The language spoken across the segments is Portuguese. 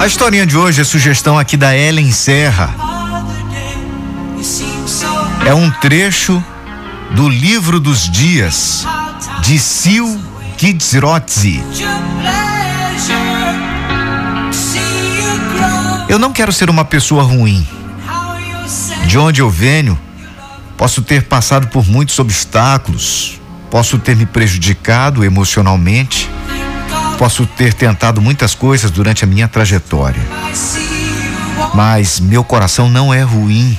A historinha de hoje é sugestão aqui da Ellen Serra. É um trecho do livro dos dias de Sil Kidzrotzi. Eu não quero ser uma pessoa ruim. De onde eu venho, posso ter passado por muitos obstáculos, posso ter me prejudicado emocionalmente, posso ter tentado muitas coisas durante a minha trajetória. Mas meu coração não é ruim.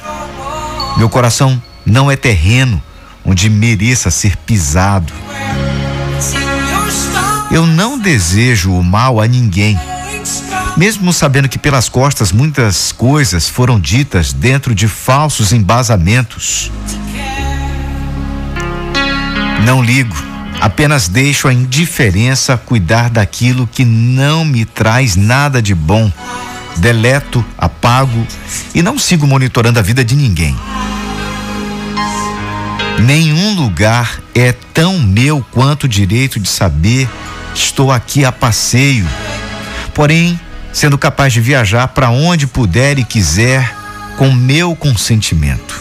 Meu coração não é terreno onde mereça ser pisado. Eu não desejo o mal a ninguém mesmo sabendo que pelas costas muitas coisas foram ditas dentro de falsos embasamentos. Não ligo, apenas deixo a indiferença cuidar daquilo que não me traz nada de bom. Deleto, apago e não sigo monitorando a vida de ninguém. Nenhum lugar é tão meu quanto o direito de saber que estou aqui a passeio. Porém, sendo capaz de viajar para onde puder e quiser com meu consentimento.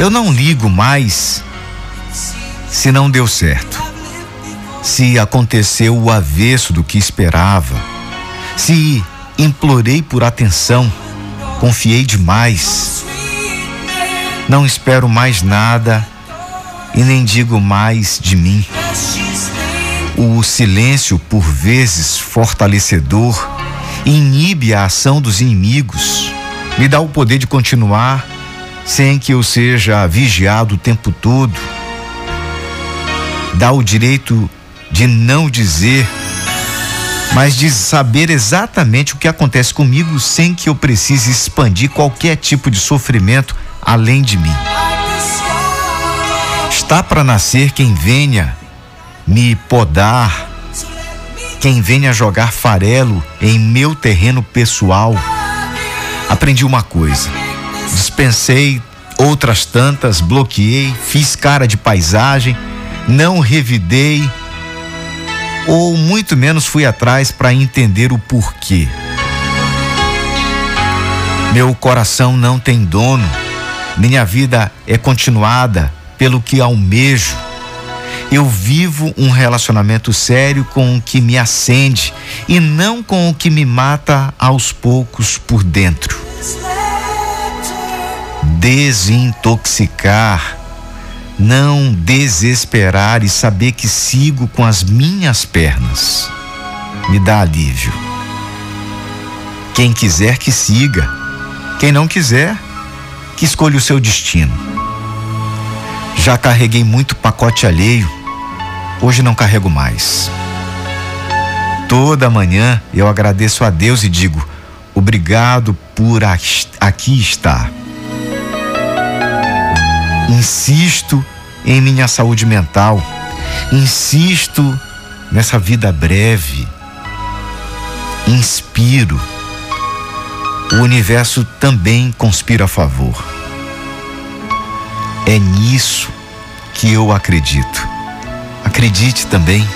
Eu não ligo mais se não deu certo, se aconteceu o avesso do que esperava, se implorei por atenção, confiei demais. Não espero mais nada e nem digo mais de mim. O silêncio, por vezes fortalecedor, inibe a ação dos inimigos, me dá o poder de continuar sem que eu seja vigiado o tempo todo. Dá o direito de não dizer, mas de saber exatamente o que acontece comigo sem que eu precise expandir qualquer tipo de sofrimento além de mim. Está para nascer quem venha me podar, quem venha jogar farelo em meu terreno pessoal. Aprendi uma coisa: dispensei outras tantas, bloqueei, fiz cara de paisagem, não revidei, ou muito menos fui atrás para entender o porquê. Meu coração não tem dono, minha vida é continuada pelo que almejo eu vivo um relacionamento sério com o que me acende e não com o que me mata aos poucos por dentro. Desintoxicar, não desesperar e saber que sigo com as minhas pernas, me dá alívio. Quem quiser que siga, quem não quiser, que escolha o seu destino. Já carreguei muito pacote alheio Hoje não carrego mais. Toda manhã eu agradeço a Deus e digo: obrigado por aqui estar. Insisto em minha saúde mental. Insisto nessa vida breve. Inspiro. O universo também conspira a favor. É nisso que eu acredito. Acredite também